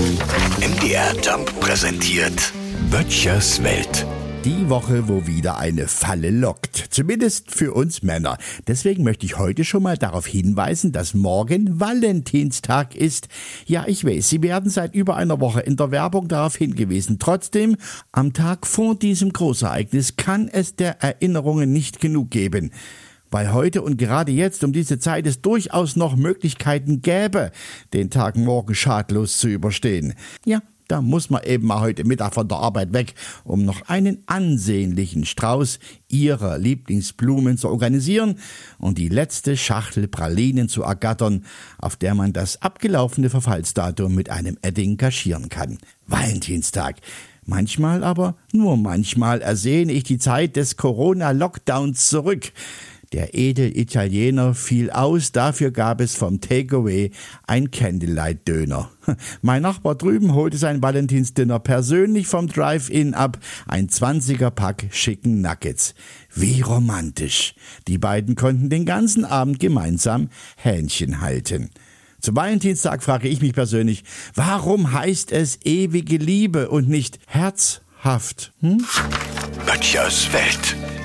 MDR Jump präsentiert Böttchers Welt. Die Woche, wo wieder eine Falle lockt. Zumindest für uns Männer. Deswegen möchte ich heute schon mal darauf hinweisen, dass morgen Valentinstag ist. Ja, ich weiß, Sie werden seit über einer Woche in der Werbung darauf hingewiesen. Trotzdem, am Tag vor diesem Großereignis kann es der Erinnerungen nicht genug geben weil heute und gerade jetzt um diese Zeit es durchaus noch Möglichkeiten gäbe, den Tag morgen schadlos zu überstehen. Ja, da muss man eben mal heute Mittag von der Arbeit weg, um noch einen ansehnlichen Strauß ihrer Lieblingsblumen zu organisieren und die letzte Schachtel Pralinen zu ergattern, auf der man das abgelaufene Verfallsdatum mit einem Edding kaschieren kann. Valentinstag. Manchmal aber, nur manchmal, ersehne ich die Zeit des Corona-Lockdowns zurück. Der edel Italiener fiel aus, dafür gab es vom Takeaway ein Candlelight-Döner. Mein Nachbar drüben holte sein Valentinsdinner persönlich vom Drive-In ab, ein 20er-Pack schicken Nuggets. Wie romantisch. Die beiden konnten den ganzen Abend gemeinsam Hähnchen halten. Zum Valentinstag frage ich mich persönlich, warum heißt es ewige Liebe und nicht herzhaft? Hm? Böttchers Welt.